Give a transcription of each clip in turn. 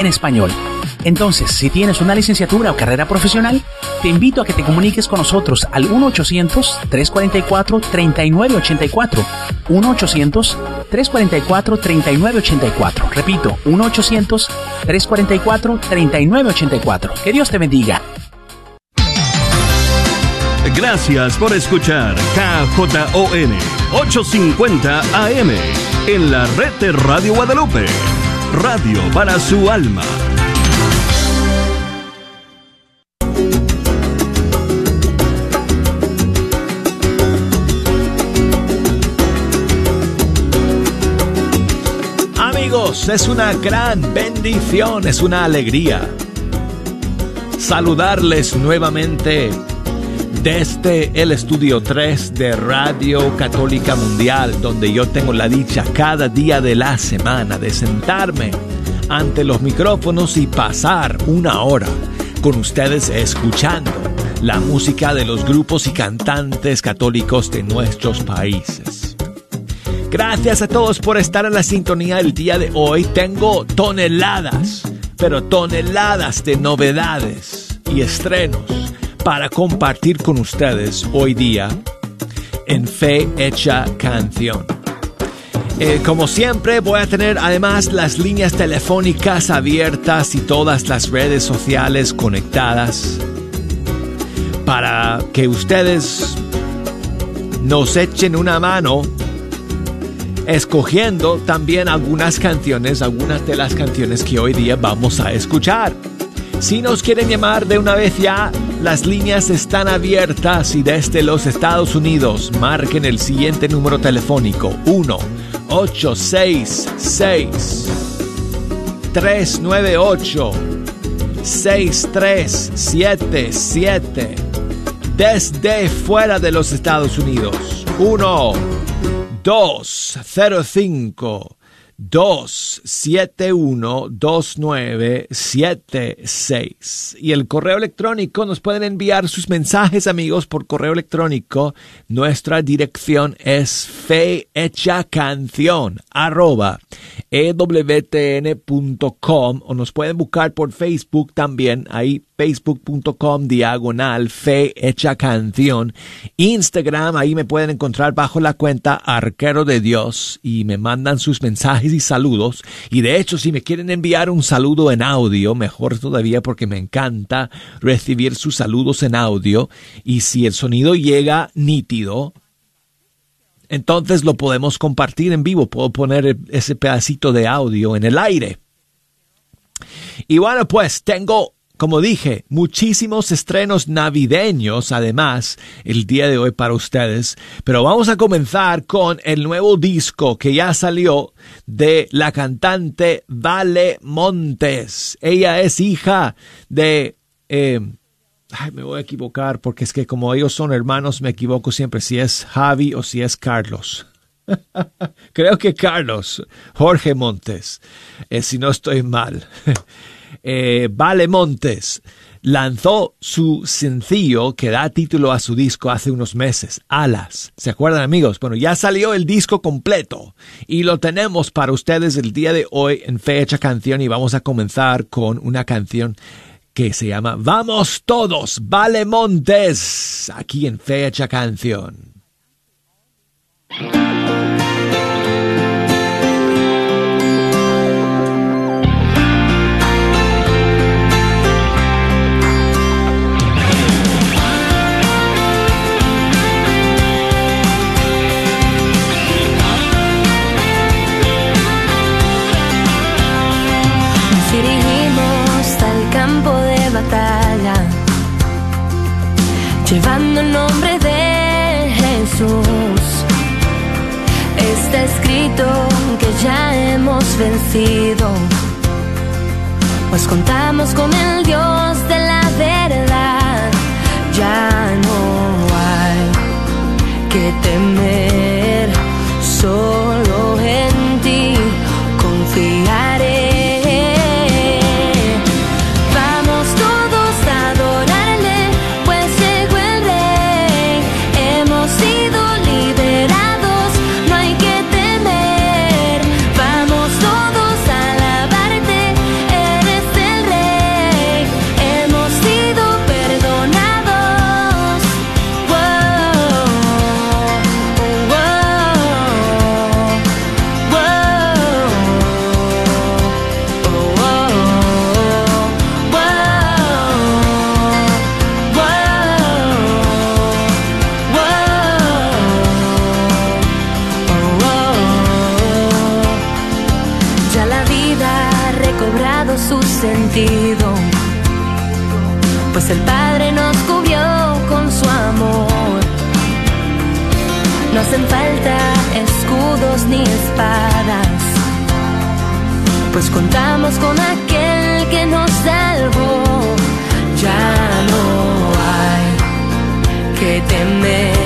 en español. Entonces, si tienes una licenciatura o carrera profesional, te invito a que te comuniques con nosotros al 1-800-344-3984. 1-800-344-3984. Repito, 1-800-344-3984. Que Dios te bendiga. Gracias por escuchar KJON 850 AM en la red de Radio Guadalupe. Radio para su alma. Amigos, es una gran bendición, es una alegría saludarles nuevamente desde el estudio 3 de Radio Católica Mundial, donde yo tengo la dicha cada día de la semana de sentarme ante los micrófonos y pasar una hora con ustedes escuchando la música de los grupos y cantantes católicos de nuestros países. Gracias a todos por estar en la sintonía el día de hoy. Tengo toneladas, pero toneladas de novedades y estrenos para compartir con ustedes hoy día en Fe Hecha Canción. Eh, como siempre voy a tener además las líneas telefónicas abiertas y todas las redes sociales conectadas para que ustedes nos echen una mano escogiendo también algunas canciones, algunas de las canciones que hoy día vamos a escuchar. Si nos quieren llamar de una vez ya, las líneas están abiertas y desde los Estados Unidos marquen el siguiente número telefónico 1 866 398 6377 desde fuera de los Estados Unidos 1 205 271-2976. Y el correo electrónico nos pueden enviar sus mensajes, amigos, por correo electrónico. Nuestra dirección es fehechacanción arroba ewtn.com o nos pueden buscar por Facebook también. Ahí facebook.com diagonal fe hecha canción. Instagram, ahí me pueden encontrar bajo la cuenta Arquero de Dios y me mandan sus mensajes y saludos. Y de hecho, si me quieren enviar un saludo en audio, mejor todavía porque me encanta recibir sus saludos en audio. Y si el sonido llega nítido, entonces lo podemos compartir en vivo. Puedo poner ese pedacito de audio en el aire. Y bueno, pues tengo como dije, muchísimos estrenos navideños además el día de hoy para ustedes, pero vamos a comenzar con el nuevo disco que ya salió de la cantante Vale Montes. Ella es hija de... Eh, ay, me voy a equivocar porque es que como ellos son hermanos me equivoco siempre si es Javi o si es Carlos. Creo que Carlos, Jorge Montes, eh, si no estoy mal. eh, Vale Montes lanzó su sencillo que da título a su disco hace unos meses, Alas. ¿Se acuerdan amigos? Bueno, ya salió el disco completo y lo tenemos para ustedes el día de hoy en fecha canción y vamos a comenzar con una canción que se llama Vamos todos, Vale Montes, aquí en fecha canción. Llevando el nombre de Jesús. Está escrito que ya hemos vencido, pues contamos con el Dios de la verdad. Ya no hay que temer, solo No hacen falta escudos ni espadas, pues contamos con aquel que nos salvó. Ya no hay que temer,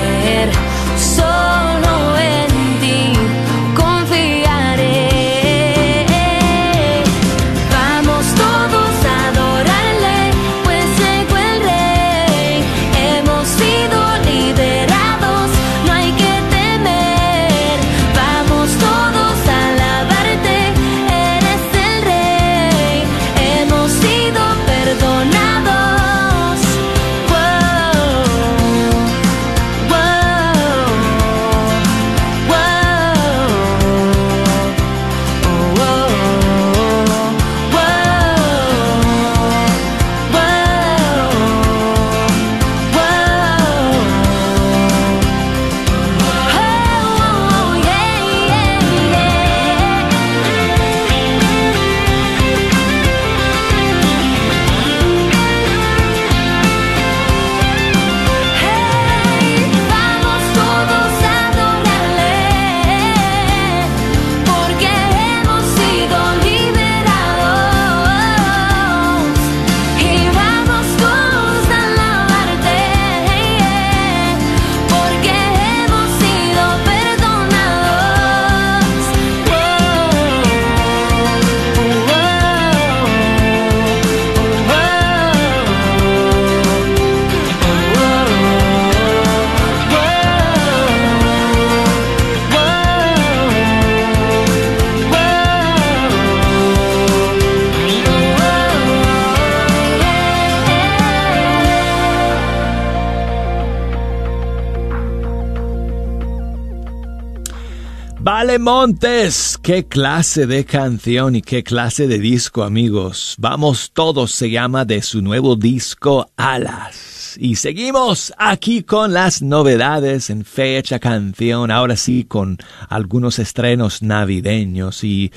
Vale Montes, qué clase de canción y qué clase de disco amigos. Vamos todos se llama de su nuevo disco Alas. Y seguimos aquí con las novedades en fecha canción, ahora sí con algunos estrenos navideños y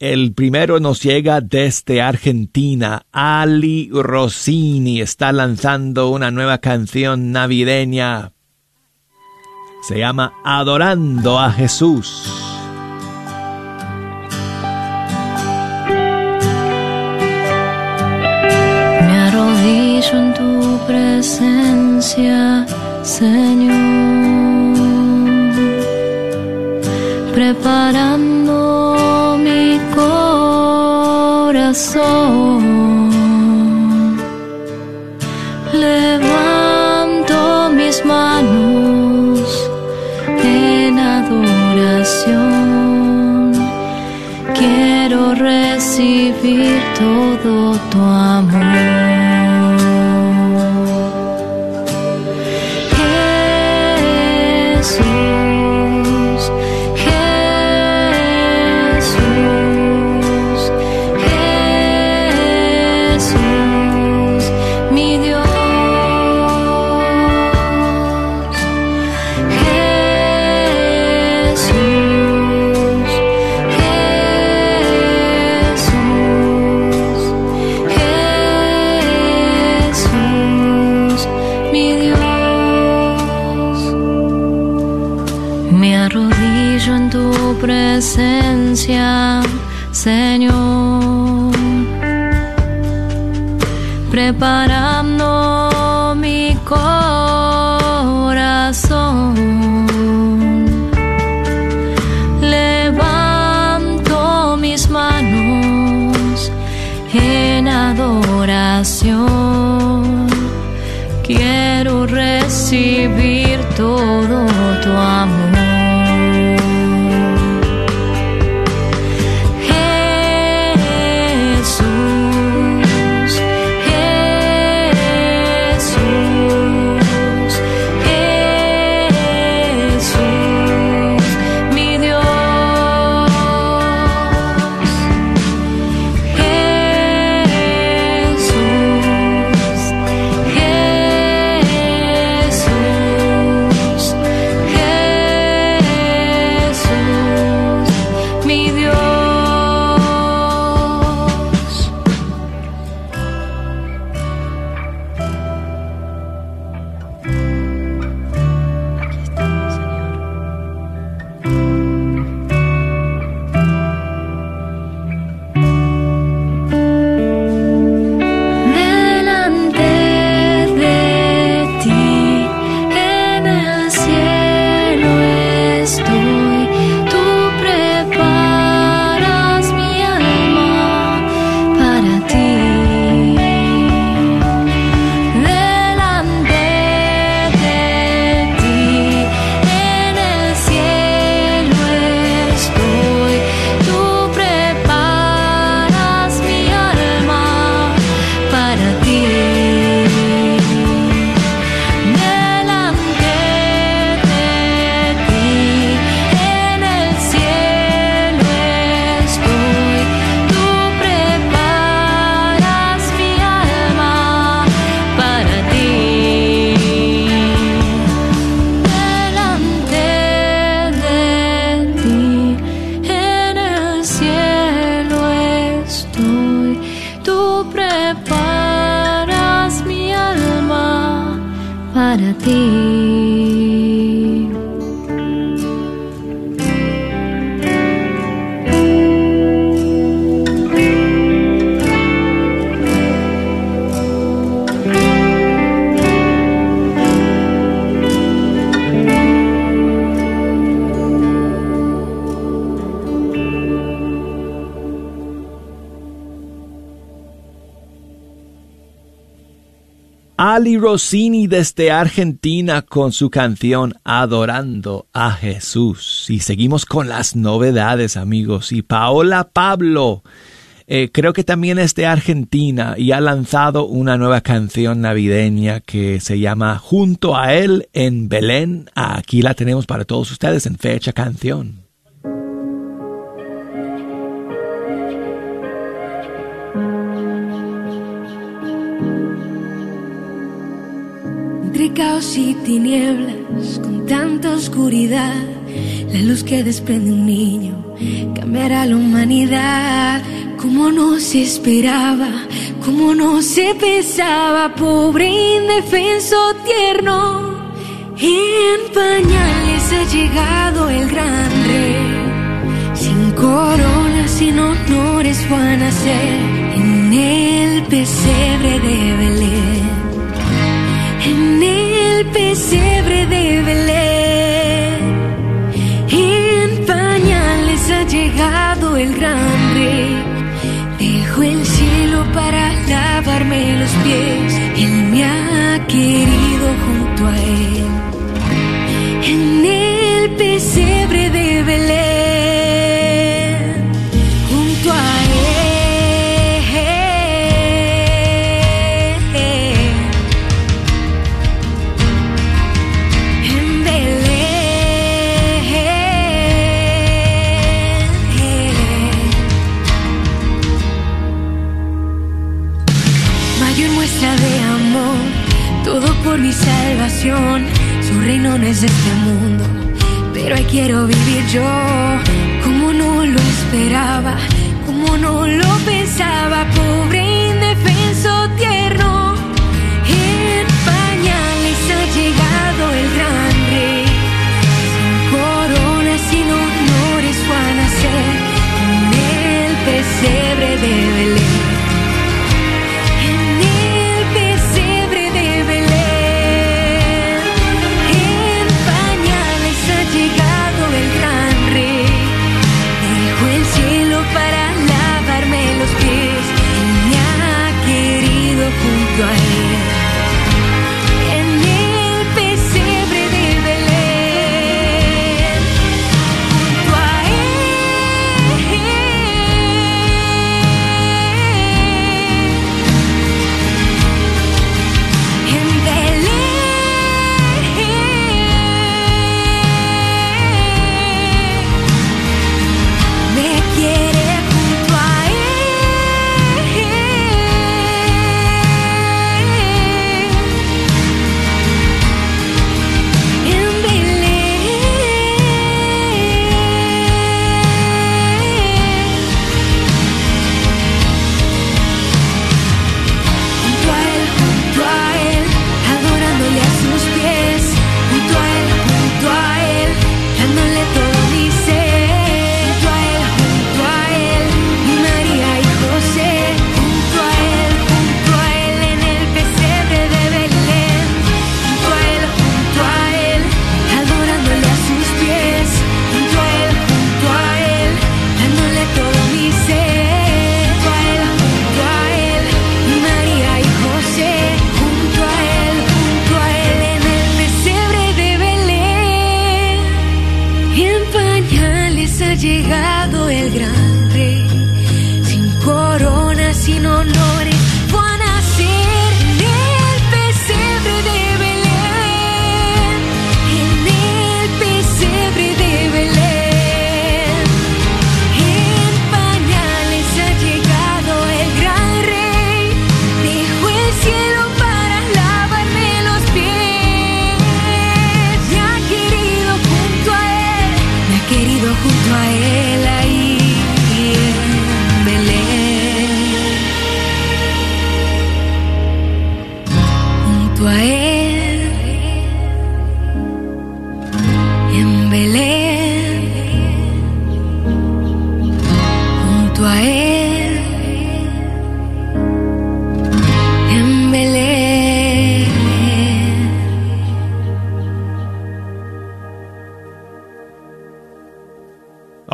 el primero nos llega desde Argentina. Ali Rossini está lanzando una nueva canción navideña se llama Adorando a Jesús. Me arrodillo en tu presencia, Señor, preparando mi corazón. Levanto mis manos recibir todo tu amor. Me arrodillo en tu presencia, Señor, preparando mi corazón. Levanto mis manos en adoración. Quiero recibir todo Rossini desde Argentina con su canción Adorando a Jesús. Y seguimos con las novedades, amigos. Y Paola Pablo, eh, creo que también es de Argentina y ha lanzado una nueva canción navideña que se llama Junto a él en Belén. Aquí la tenemos para todos ustedes en fecha canción. Entre caos y tinieblas, con tanta oscuridad, la luz que desprende un niño cambiará la humanidad. Como no se esperaba, como no se pensaba, pobre indefenso tierno. En pañales ha llegado el gran rey, sin coronas, sin honores fue a nacer en el pesebre de Belén el pesebre de Belén. En pañales ha llegado el gran rey. Dejo el cielo para lavarme los pies. Él me ha querido junto a él. Es este mundo, pero ahí quiero vivir yo. Como no lo esperaba, como no lo pensaba, pobre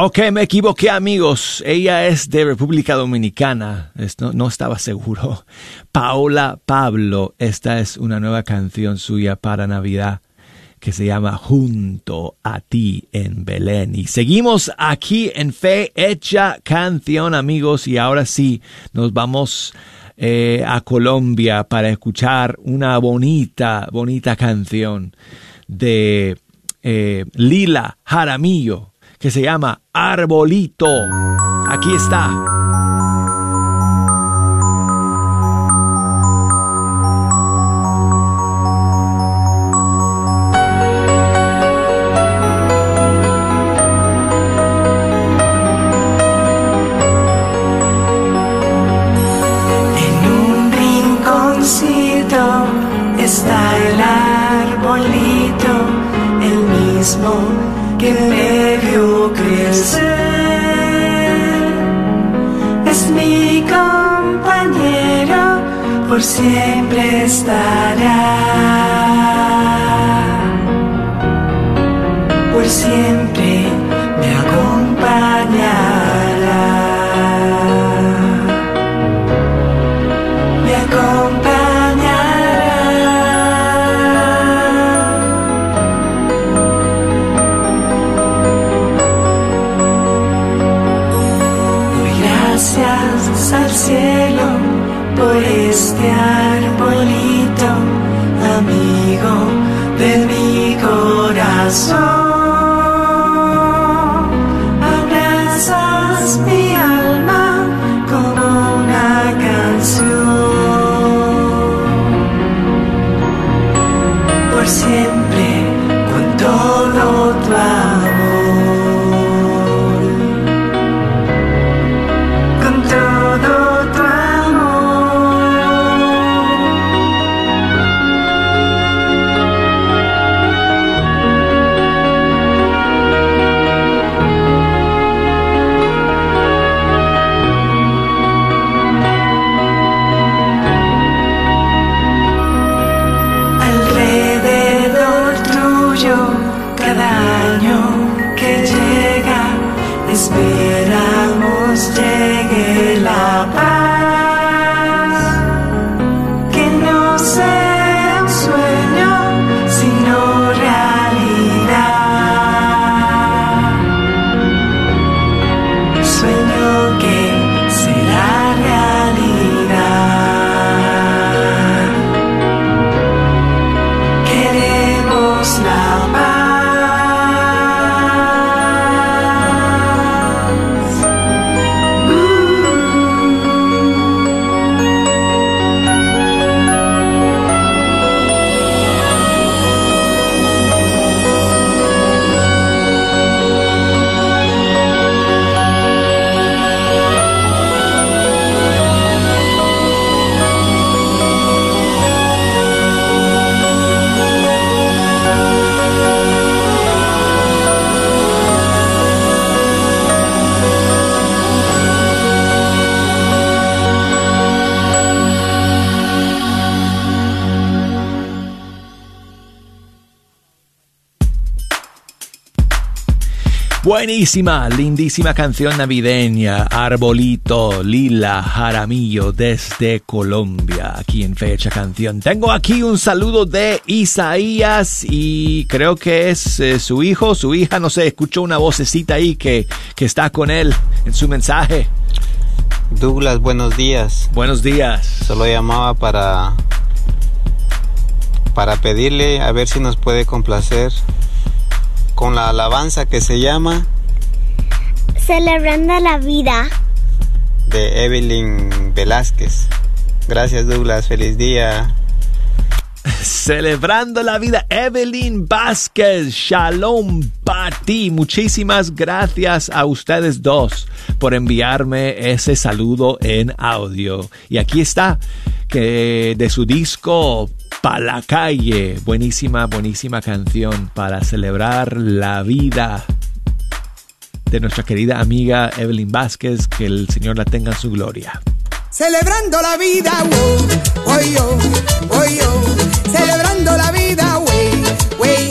Ok, me equivoqué amigos. Ella es de República Dominicana. No, estaba seguro. Paola Pablo. Esta es una nueva canción suya para Navidad que se llama Junto a ti en Belén. Y seguimos aquí en Fe Hecha Canción amigos. Y ahora sí, nos vamos eh, a Colombia para escuchar una bonita, bonita canción de eh, Lila Jaramillo que se llama Arbolito. Aquí está. Por siempre estará. Por siempre este arbolito, amigo de mi corazón. Buenísima, lindísima canción navideña, Arbolito, Lila, Jaramillo desde Colombia, aquí en Fecha Canción. Tengo aquí un saludo de Isaías y creo que es eh, su hijo, su hija, no sé, escucho una vocecita ahí que, que está con él en su mensaje. Douglas, buenos días. Buenos días. Solo llamaba para para pedirle a ver si nos puede complacer con la alabanza que se llama Celebrando la vida. de Evelyn Velázquez. Gracias Douglas, feliz día. Celebrando la vida, Evelyn Vázquez, Shalom Pati. Muchísimas gracias a ustedes dos por enviarme ese saludo en audio. Y aquí está, que de su disco Pa' la calle, buenísima, buenísima canción para celebrar la vida de nuestra querida amiga Evelyn Vázquez, que el Señor la tenga en su gloria. Celebrando la vida, oy, yo, oy, yo. Celebrando la vida, wey, wey,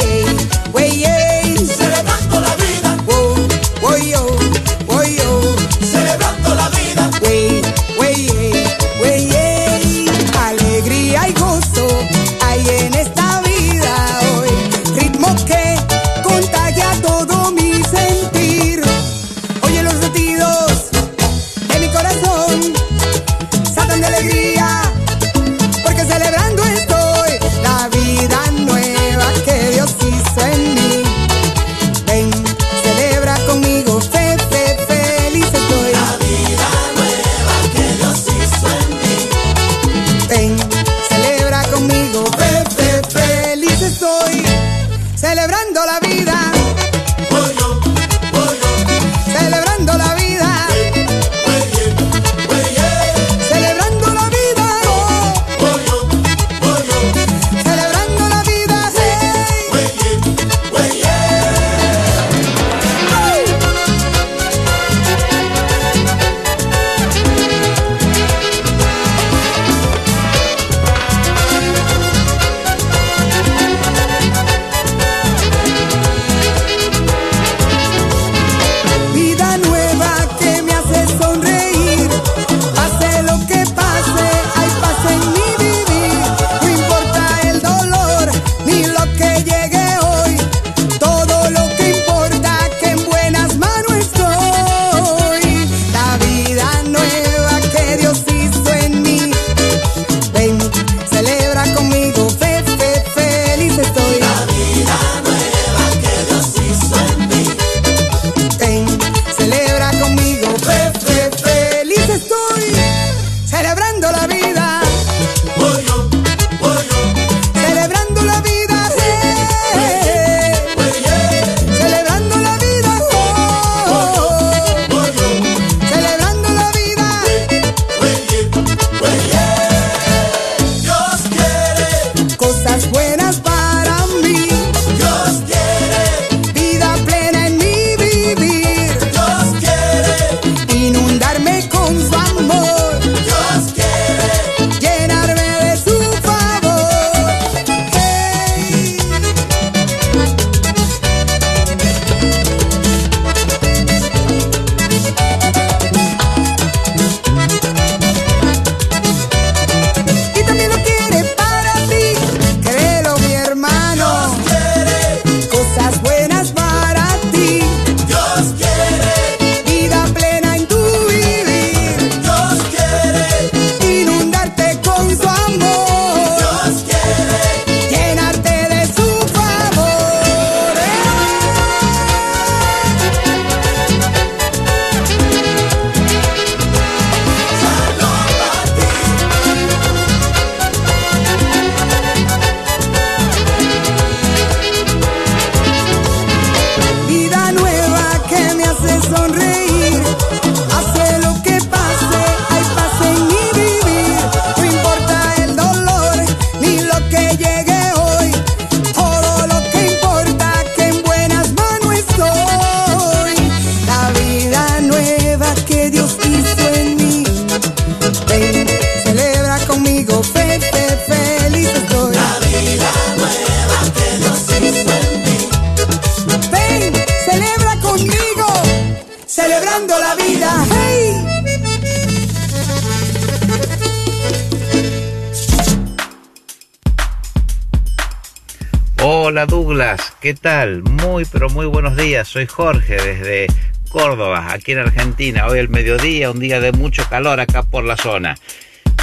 tal? Muy pero muy buenos días, soy Jorge desde Córdoba, aquí en Argentina. Hoy el mediodía, un día de mucho calor acá por la zona.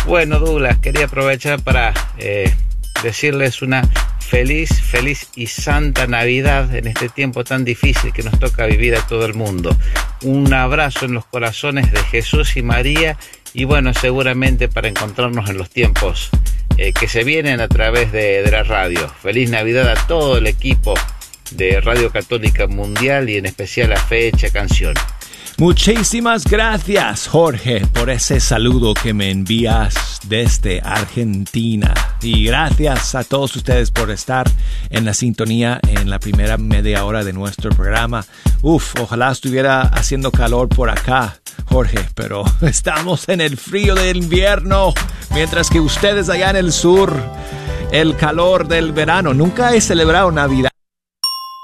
Bueno Douglas, quería aprovechar para eh, decirles una feliz, feliz y santa Navidad en este tiempo tan difícil que nos toca vivir a todo el mundo. Un abrazo en los corazones de Jesús y María y bueno, seguramente para encontrarnos en los tiempos eh, que se vienen a través de, de la radio. Feliz Navidad a todo el equipo de Radio Católica Mundial y en especial a Fecha Canción. Muchísimas gracias, Jorge, por ese saludo que me envías desde Argentina. Y gracias a todos ustedes por estar en la sintonía en la primera media hora de nuestro programa. Uf, ojalá estuviera haciendo calor por acá, Jorge, pero estamos en el frío del invierno, mientras que ustedes allá en el sur, el calor del verano. Nunca he celebrado Navidad.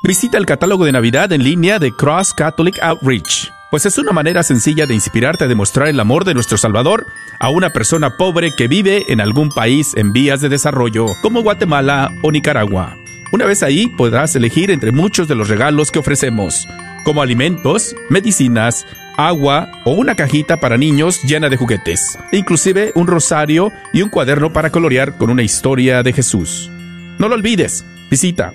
Visita el catálogo de Navidad en línea de Cross Catholic Outreach pues es una manera sencilla de inspirarte a demostrar el amor de nuestro Salvador a una persona pobre que vive en algún país en vías de desarrollo, como Guatemala o Nicaragua. Una vez ahí podrás elegir entre muchos de los regalos que ofrecemos, como alimentos, medicinas, agua o una cajita para niños llena de juguetes, e inclusive un rosario y un cuaderno para colorear con una historia de Jesús. No lo olvides, visita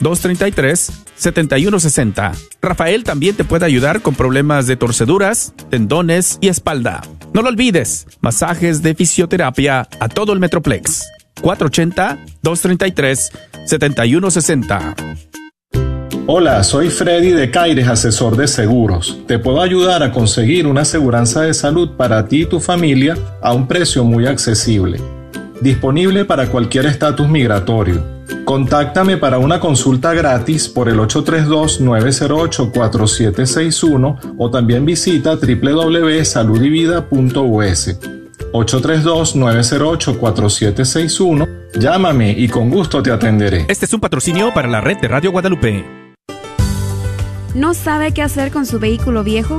480-233-7160. Rafael también te puede ayudar con problemas de torceduras, tendones y espalda. No lo olvides, masajes de fisioterapia a todo el Metroplex. 480-233-7160. Hola, soy Freddy de Caires, asesor de seguros. Te puedo ayudar a conseguir una aseguranza de salud para ti y tu familia a un precio muy accesible. Disponible para cualquier estatus migratorio Contáctame para una consulta gratis por el 832-908-4761 o también visita www.saludivida.us. 832-908-4761. Llámame y con gusto te atenderé. Este es un patrocinio para la red de Radio Guadalupe. ¿No sabe qué hacer con su vehículo viejo?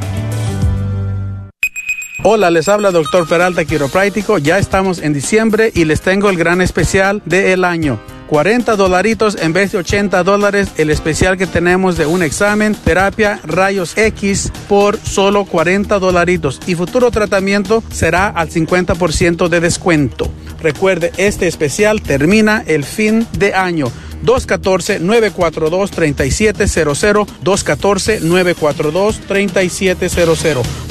Hola, les habla Doctor Peralta Quiropráctico. Ya estamos en diciembre y les tengo el gran especial del año. 40 dolaritos en vez de 80 dólares el especial que tenemos de un examen, terapia, rayos X por solo 40 dolaritos y futuro tratamiento será al 50% de descuento. Recuerde, este especial termina el fin de año. 214-942-3700, 214-942-3700.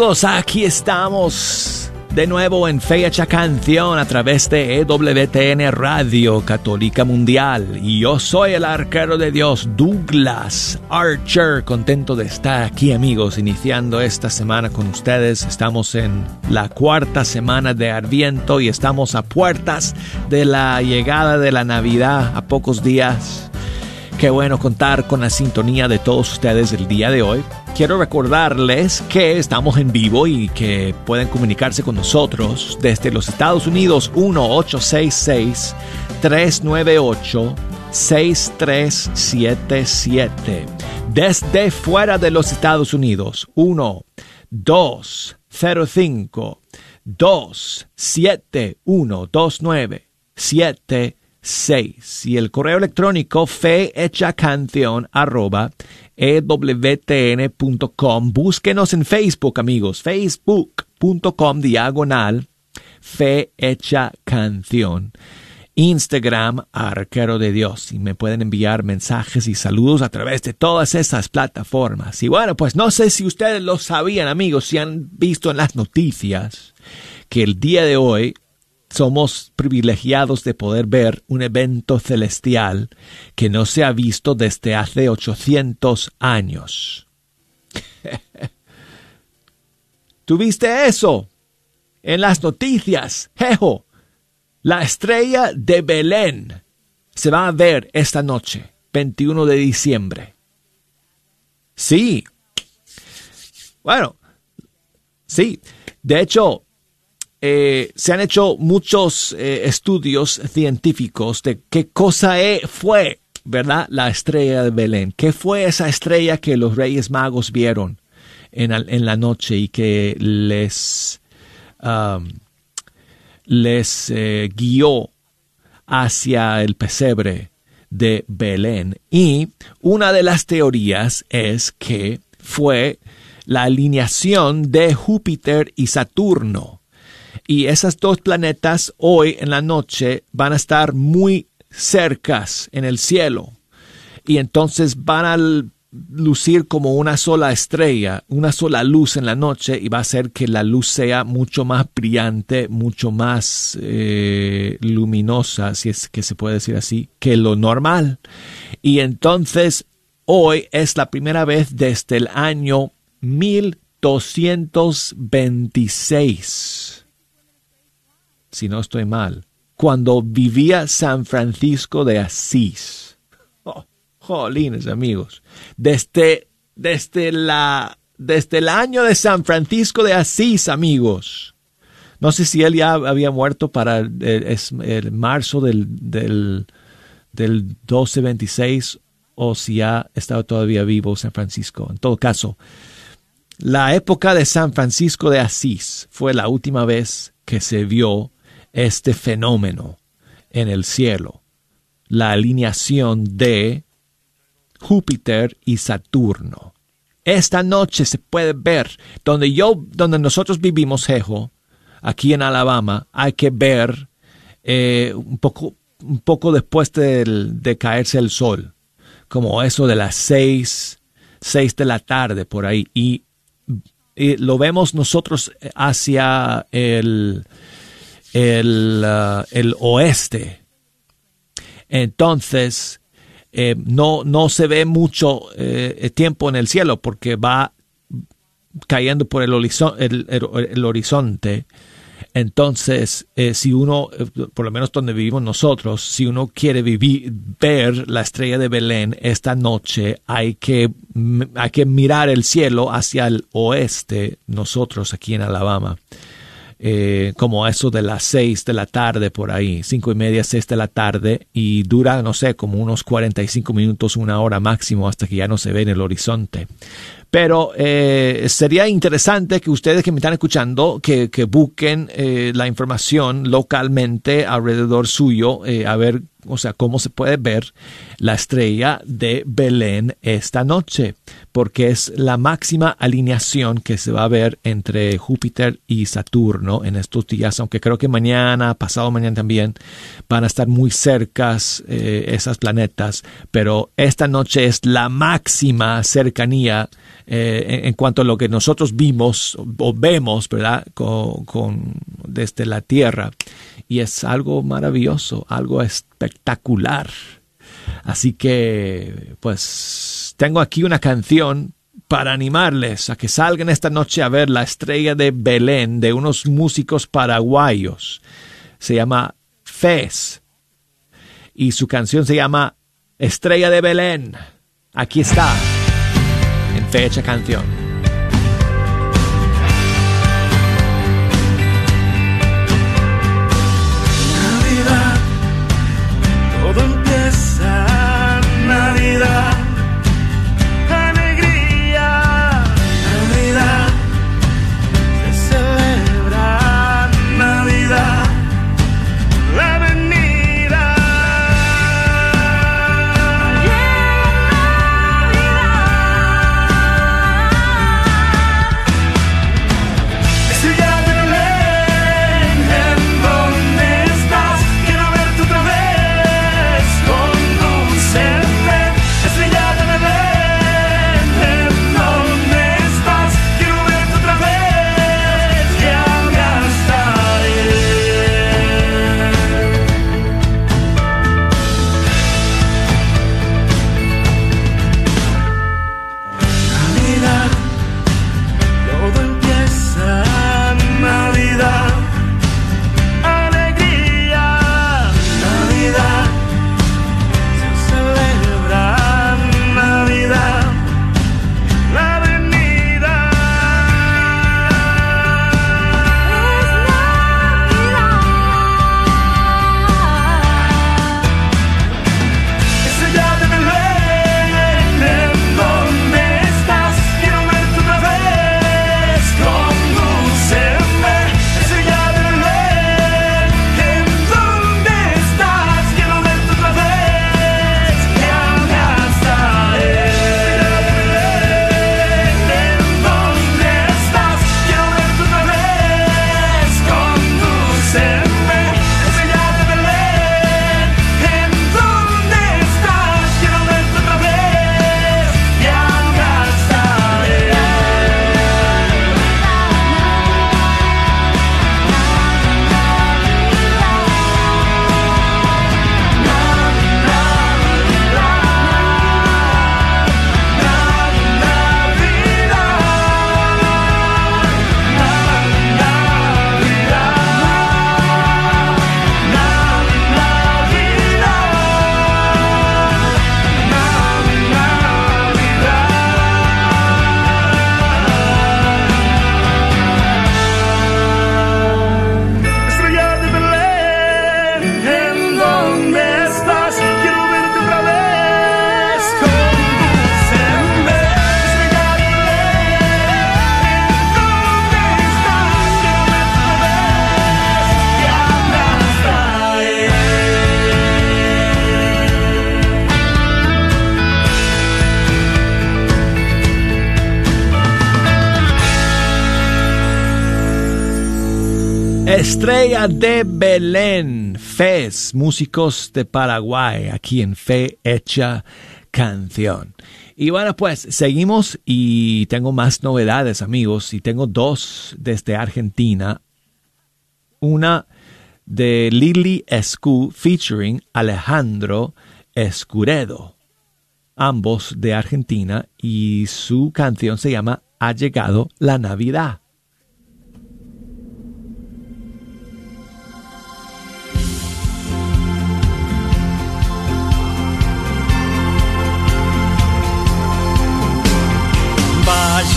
Amigos, aquí estamos de nuevo en Fecha Canción a través de EWTN Radio Católica Mundial. Y yo soy el arquero de Dios, Douglas Archer. Contento de estar aquí amigos, iniciando esta semana con ustedes. Estamos en la cuarta semana de Adviento y estamos a puertas de la llegada de la Navidad a pocos días Qué bueno contar con la sintonía de todos ustedes el día de hoy. Quiero recordarles que estamos en vivo y que pueden comunicarse con nosotros desde los Estados Unidos 1-866-398-6377. Desde fuera de los Estados Unidos 1 205 271 2976 y el correo electrónico fe hecha canción arroba ewtn.com. Búsquenos en Facebook, amigos, facebook.com diagonal fe hecha canción. Instagram, Arquero de Dios. Y me pueden enviar mensajes y saludos a través de todas esas plataformas. Y bueno, pues no sé si ustedes lo sabían, amigos, si han visto en las noticias que el día de hoy somos privilegiados de poder ver un evento celestial que no se ha visto desde hace 800 años. ¿Tuviste eso? En las noticias, jejo. La estrella de Belén se va a ver esta noche, 21 de diciembre. Sí. Bueno, sí. De hecho, eh, se han hecho muchos eh, estudios científicos de qué cosa e, fue, ¿verdad? La estrella de Belén. ¿Qué fue esa estrella que los reyes magos vieron en, la noche y que les... Les eh, guió hacia el pesebre de Belén. Y una de las teorías es que fue la alineación de Júpiter y Saturno. Y esas dos planetas hoy en la noche van a estar muy cercas en el cielo. Y entonces van a lucir como una sola estrella, una sola luz en la noche y va a hacer que la luz sea mucho más brillante, mucho más eh, luminosa, si es que se puede decir así, que lo normal. Y entonces hoy es la primera vez desde el año 1226, si no estoy mal, cuando vivía San Francisco de Asís Jolines, amigos. Desde, desde, la, desde el año de San Francisco de Asís, amigos. No sé si él ya había muerto para el, marzo del, del, del 1226 o si ya estaba todavía vivo San Francisco. En todo caso, la época de San Francisco de Asís fue la última vez que se vio este fenómeno en el cielo. La alineación de Júpiter y Saturno. Esta noche se puede ver donde yo, donde nosotros vivimos, Jejo, aquí en Alabama, hay que ver eh, un poco, un poco después de, caerse el sol, como eso de las seis, seis de la tarde por ahí, y, lo vemos nosotros hacia el, el, uh, el oeste. Entonces, eh, no, no se ve mucho eh, tiempo en el cielo porque va cayendo por el, el, horizonte. Entonces, eh, si uno, por lo menos donde vivimos nosotros, si uno quiere vivir, ver la estrella de Belén esta noche, hay que, hay que mirar el cielo hacia el oeste, nosotros aquí en Alabama. Eh, como eso de las seis de la tarde por ahí, cinco y media, seis de la tarde, y dura, no sé, como unos 45 minutos, una hora máximo hasta que ya no se ve en el horizonte. Pero eh, sería interesante que ustedes que me están escuchando, que, busquen eh, la información localmente alrededor suyo, eh, a ver, o sea, cómo se puede ver la estrella de Belén esta noche, porque es la máxima alineación que se va a ver entre Júpiter y Saturno en estos días, aunque creo que mañana, pasado mañana también, van a estar muy cercas esas planetas, pero esta noche es la máxima cercanía eh, en, cuanto a lo que nosotros vimos o vemos, ¿verdad? Con, desde la tierra. Y es algo maravilloso, algo espectacular. Así que, pues, tengo aquí una canción para animarles a que salgan esta noche a ver la estrella de Belén de unos músicos paraguayos. Se llama Fez. Y su canción se llama Estrella de Belén. Aquí está, en fecha canción. De Belén, FES, músicos de Paraguay, aquí en Fe Hecha Canción. Y bueno, pues seguimos y tengo más novedades, amigos, y tengo dos desde Argentina. Una de Lili Escu featuring Alejandro Escuredo, ambos de Argentina, y su canción se llama Ha llegado la Navidad.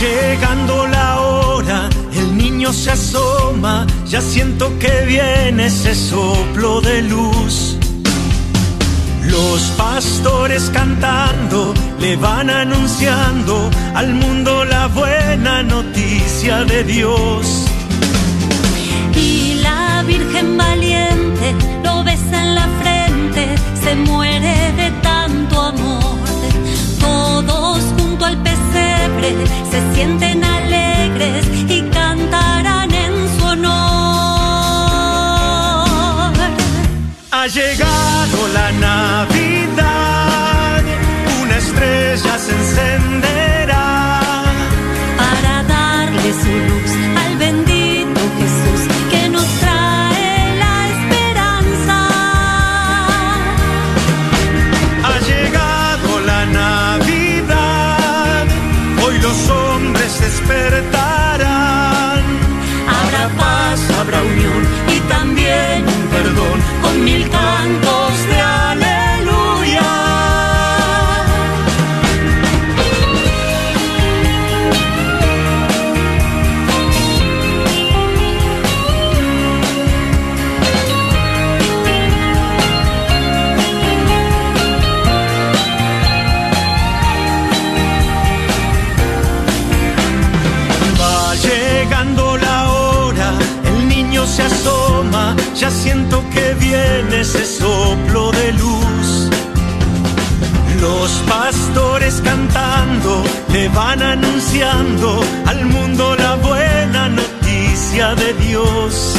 Llegando la hora, el niño se asoma, ya siento que viene ese soplo de luz. Los pastores cantando le van anunciando al mundo la buena noticia de Dios. Y la Virgen valiente lo besa en la frente, se muere de se sienten alegres y cantarán en su honor. Ha llegado la Navidad, una estrella se encenderá. Ya siento que viene ese soplo de luz. Los pastores cantando te van anunciando al mundo la buena noticia de Dios.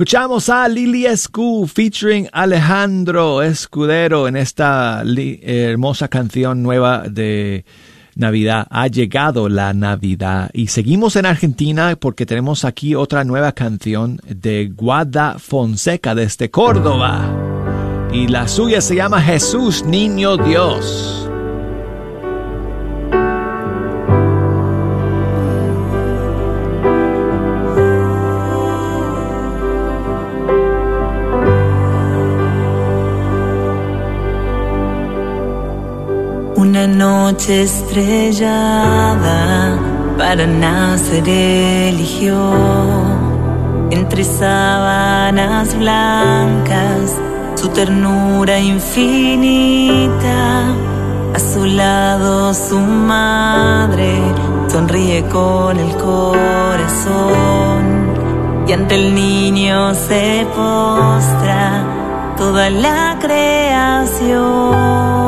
Escuchamos a Lili Escu featuring Alejandro Escudero en esta hermosa canción nueva de Navidad. Ha llegado la Navidad. Y seguimos en Argentina porque tenemos aquí otra nueva canción de Guada Fonseca desde Córdoba. Y la suya se llama Jesús Niño Dios. Una noche estrellada para nacer eligió entre sábanas blancas su ternura infinita. A su lado su madre sonríe con el corazón y ante el niño se postra toda la creación.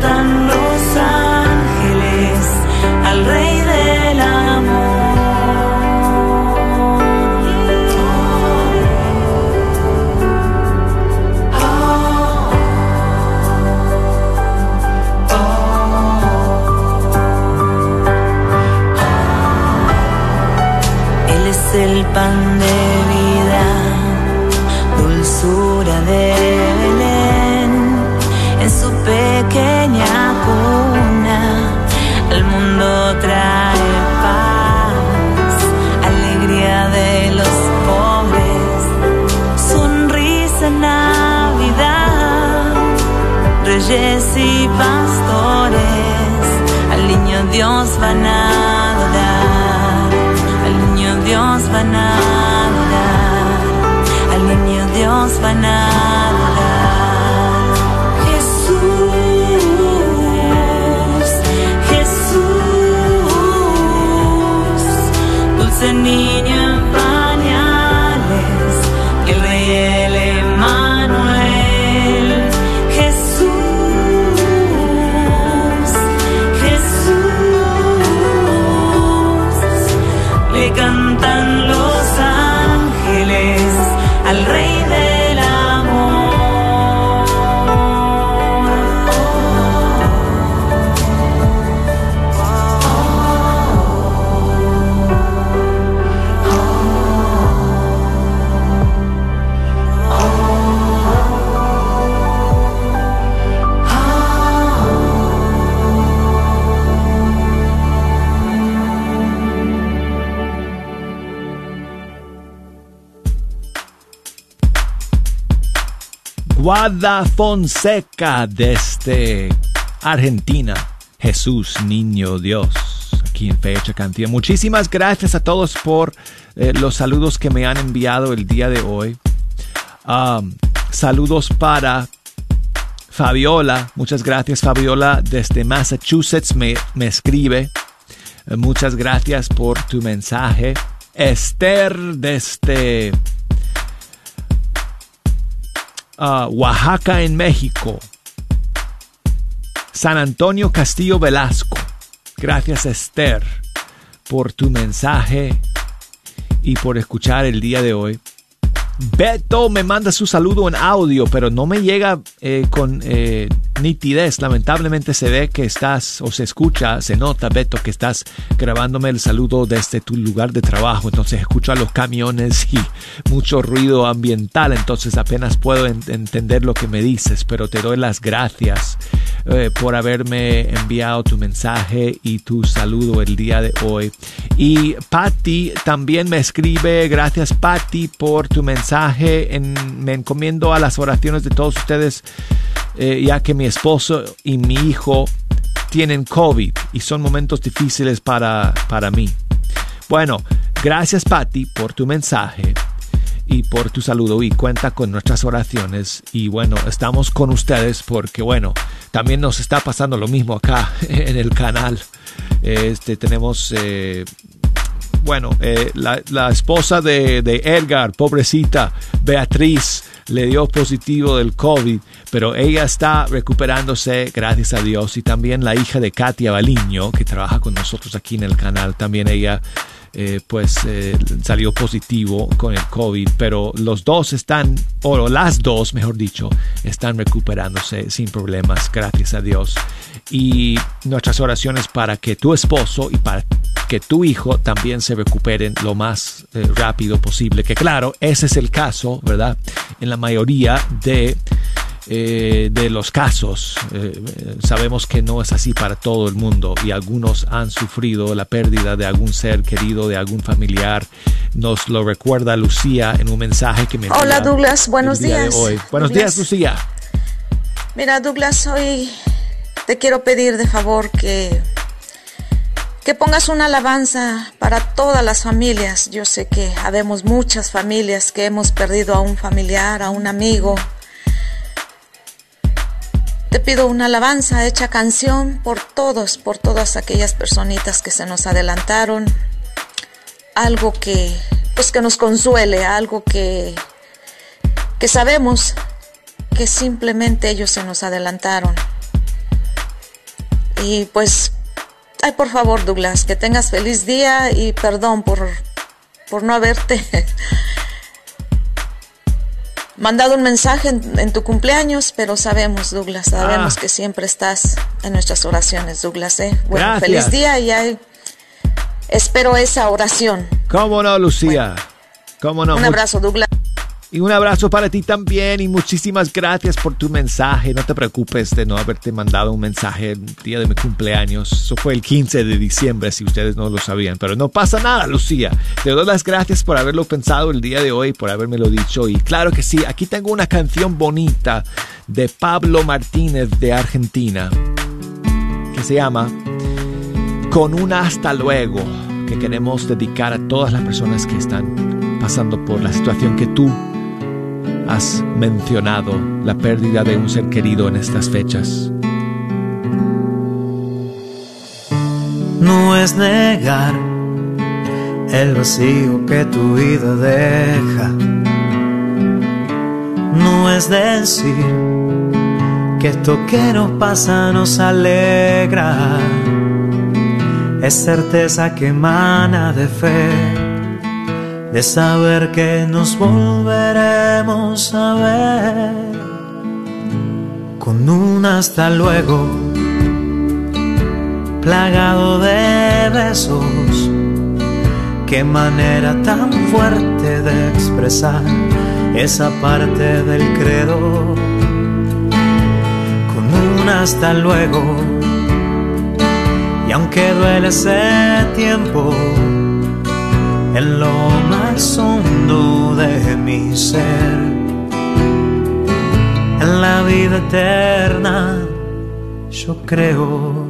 Cantan los y pastores, al niño Dios van a adorar, al niño Dios van a adorar, al niño Dios van a adorar. Jesús, Jesús, dulce niño Guada Fonseca desde Argentina. Jesús, niño Dios. Aquí en Fecha Canción. Muchísimas gracias a todos por eh, los saludos que me han enviado el día de hoy. Saludos para Fabiola. Muchas gracias Fabiola desde Massachusetts. Me, me escribe. Eh, muchas gracias por tu mensaje. Esther desde Oaxaca en México. San Antonio Castillo Velasco. Gracias Esther por tu mensaje y por escuchar el día de hoy. Beto me manda su saludo en audio, pero no me llega eh, con eh, nitidez. Lamentablemente se ve que estás, o se escucha, se nota, Beto, que estás grabándome el saludo desde tu lugar de trabajo. Entonces escucho a los camiones y mucho ruido ambiental. Entonces apenas puedo entender lo que me dices, pero te doy las gracias eh, por haberme enviado tu mensaje y tu saludo el día de hoy. Y Patty también me escribe, gracias Patty por tu mensaje me encomiendo a las oraciones de todos ustedes, eh, ya que mi esposo y mi hijo tienen COVID y son momentos difíciles para, para mí. Bueno, gracias Patti por tu mensaje y por tu saludo y cuenta con nuestras oraciones y bueno, estamos con ustedes porque bueno, también nos está pasando lo mismo acá en el canal. Este tenemos eh, bueno, eh, la, esposa de, de, Edgar, pobrecita, Beatriz, le dio positivo del COVID, pero ella está recuperándose, gracias a Dios, y también la hija de Katia Baliño, que trabaja con nosotros aquí en el canal, también ella eh, pues eh, salió positivo con el COVID, pero los dos están, o las dos, mejor dicho, están recuperándose sin problemas, gracias a Dios. Y nuestras oraciones para que tu esposo y para que tu hijo también se recuperen lo más eh, rápido posible. Que claro, ese es el caso, ¿verdad? Mayoría de eh, de los casos. Eh, sabemos que no es así para todo el mundo y algunos han sufrido la pérdida de algún ser querido, de algún familiar. Nos lo recuerda Lucía en un mensaje que me Hola Douglas, buenos días. Buenos días Lucía. Mira Douglas, hoy te quiero pedir de favor que que pongas una alabanza para todas las familias. Yo sé que habemos muchas familias que hemos perdido a un familiar, a un amigo, te pido una alabanza hecha canción por todos, por todas aquellas personitas que se nos adelantaron. Algo que, pues que nos consuele, algo que, que sabemos que simplemente ellos se nos adelantaron. Y pues, ay, por favor, Douglas, que tengas feliz día y perdón por, por no haberte mandado un mensaje en, tu cumpleaños, pero sabemos, Douglas, sabemos ah. que siempre estás en nuestras oraciones, Douglas. ¿eh? Bueno, feliz día y hay, espero esa oración. ¿Cómo no, Lucía? ¿Cómo no? Un abrazo, Douglas. Y un abrazo para ti también y muchísimas gracias por tu mensaje. No te preocupes de no haberte mandado un mensaje el día de mi cumpleaños. Eso fue el 15 de diciembre, si ustedes no lo sabían. Pero no pasa nada, Lucía. Te doy las gracias por haberlo pensado el día de hoy, por lo dicho. Y claro que sí, aquí tengo una canción bonita de Pablo Martínez de Argentina que se llama Con una hasta luego, que queremos dedicar a todas las personas que están pasando por la situación que tú has mencionado la pérdida de un ser querido en estas fechas. No es negar el vacío que tu vida deja. No es decir que esto que nos pasa nos alegra. Es certeza que emana de fe de saber que nos volveremos a ver con un hasta luego plagado de besos. Qué manera tan fuerte de expresar esa parte del credo con un hasta luego. Y aunque duele ese tiempo, en lo más hondo de mi ser. en la vida eterna, yo creo.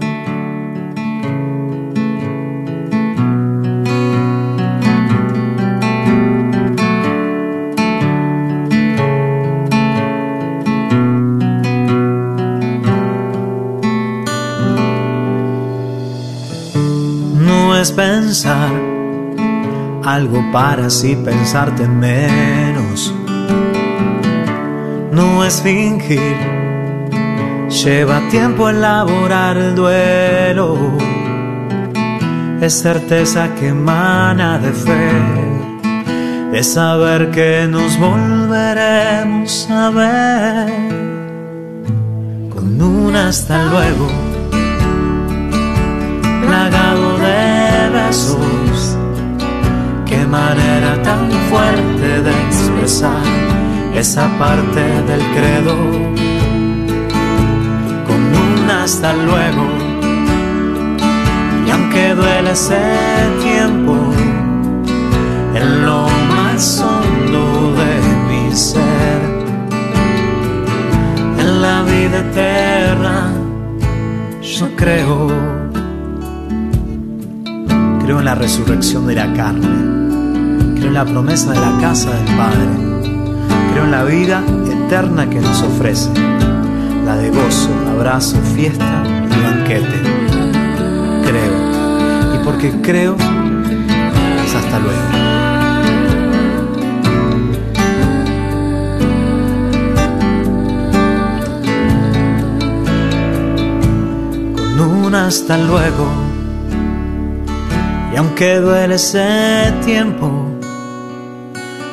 Pensar algo para así pensarte menos. No es fingir, lleva tiempo elaborar el duelo. Es certeza que emana de fe, es saber que nos volveremos a ver. Con un hasta luego, plagado de besos qué manera tan fuerte de expresar esa parte del credo con un hasta luego. Y aunque duele ese tiempo, en lo más hondo de mi ser, en la vida eterna, yo creo, creo en la resurrección de la carne Creo en la promesa de la casa del Padre. Creo en la vida eterna que nos ofrece. La de gozo, abrazo, fiesta y banquete. Creo. Y porque creo, es hasta luego. Con un hasta luego. Y aunque duele ese tiempo,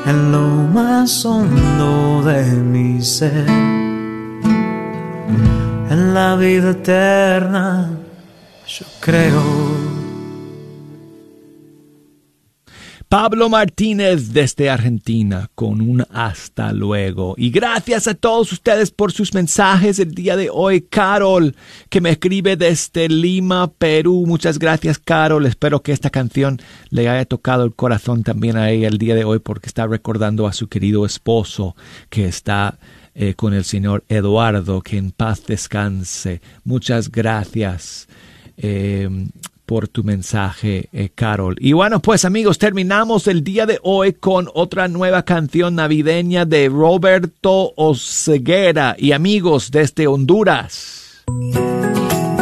en lo más hondo de mi ser, en la vida eterna, yo creo. Pablo Martínez desde Argentina con un hasta luego. Y gracias a todos ustedes por sus mensajes el día de hoy. Carol, que me escribe desde Lima, Perú. Muchas gracias, Carol. Espero que esta canción le haya tocado el corazón también a ella el día de hoy porque está recordando a su querido esposo que está eh, con el señor Eduardo. Que en paz descanse. Muchas gracias. Eh, por tu mensaje, eh, Carol. Y bueno, pues amigos, terminamos el día de hoy con otra nueva canción navideña de Roberto Oseguera y amigos desde Honduras.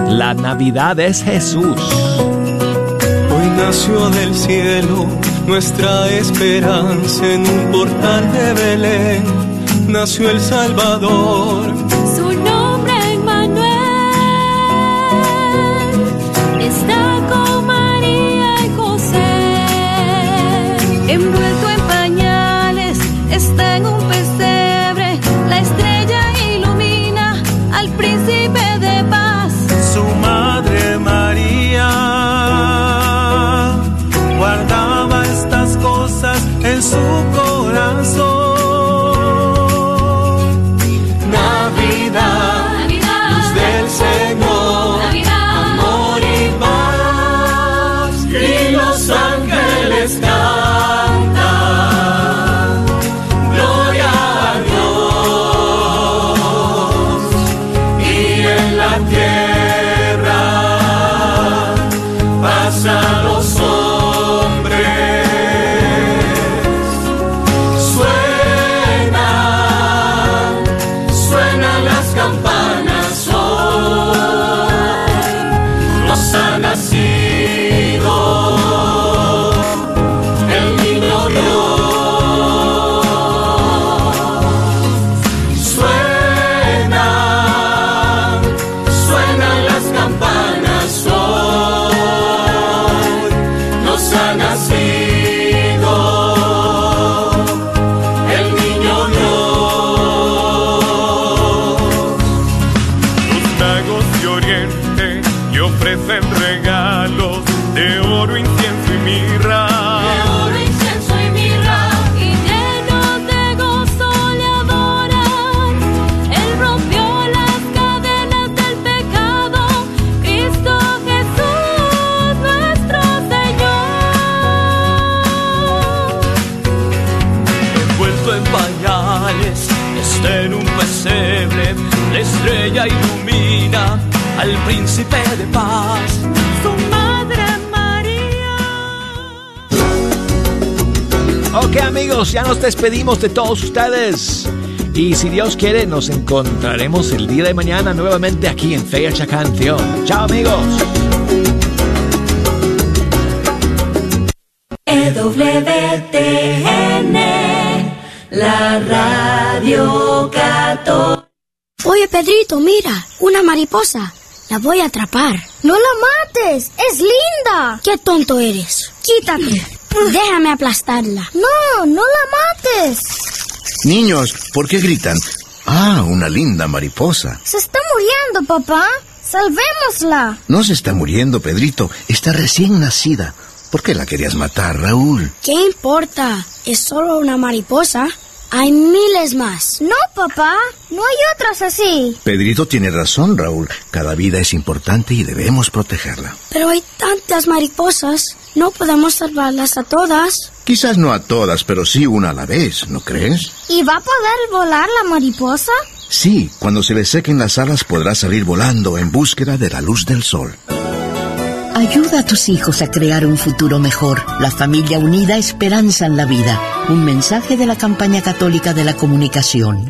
La Navidad es Jesús. Hoy nació del cielo nuestra esperanza en un portal de Belén. Nació el Salvador. Envuelto en pañales, está en un despedimos de todos ustedes. Y si Dios quiere, nos encontraremos el día de mañana nuevamente aquí en Fecha Canción. Chao amigos. EWTN, la radio católica. Oye, Pedrito, mira, una mariposa. La voy a atrapar. No la mates, es linda. Qué tonto eres. Quítate. Déjame aplastarla. No, no la mates. Niños, ¿por qué gritan? Ah, una linda mariposa. Se está muriendo, papá. Salvémosla. No se está muriendo, Pedrito. Está recién nacida. ¿Por qué la querías matar, Raúl? ¿Qué importa? Es solo una mariposa. Hay miles más. No, papá. No hay otras así. Pedrito tiene razón, Raúl. Cada vida es importante y debemos protegerla. Pero hay tantas mariposas. No podemos salvarlas a todas. Quizás no a todas, pero sí una a la vez, ¿no crees? ¿Y va a poder volar la mariposa? Sí, cuando se le sequen las alas podrá salir volando en búsqueda de la luz del sol. Ayuda a tus hijos a crear un futuro mejor. La familia unida esperanza en la vida. Un mensaje de la campaña católica de la comunicación.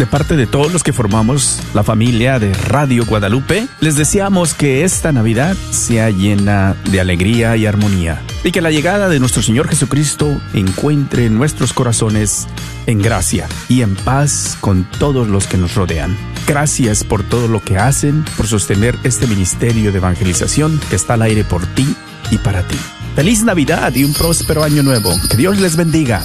De parte de todos los que formamos la familia de Radio Guadalupe, les deseamos que esta Navidad sea llena de alegría y armonía y que la llegada de nuestro Señor Jesucristo encuentre nuestros corazones en gracia y en paz con todos los que nos rodean. Gracias por todo lo que hacen, por sostener este ministerio de evangelización que está al aire por ti y para ti. Feliz Navidad y un próspero año nuevo. Que Dios les bendiga.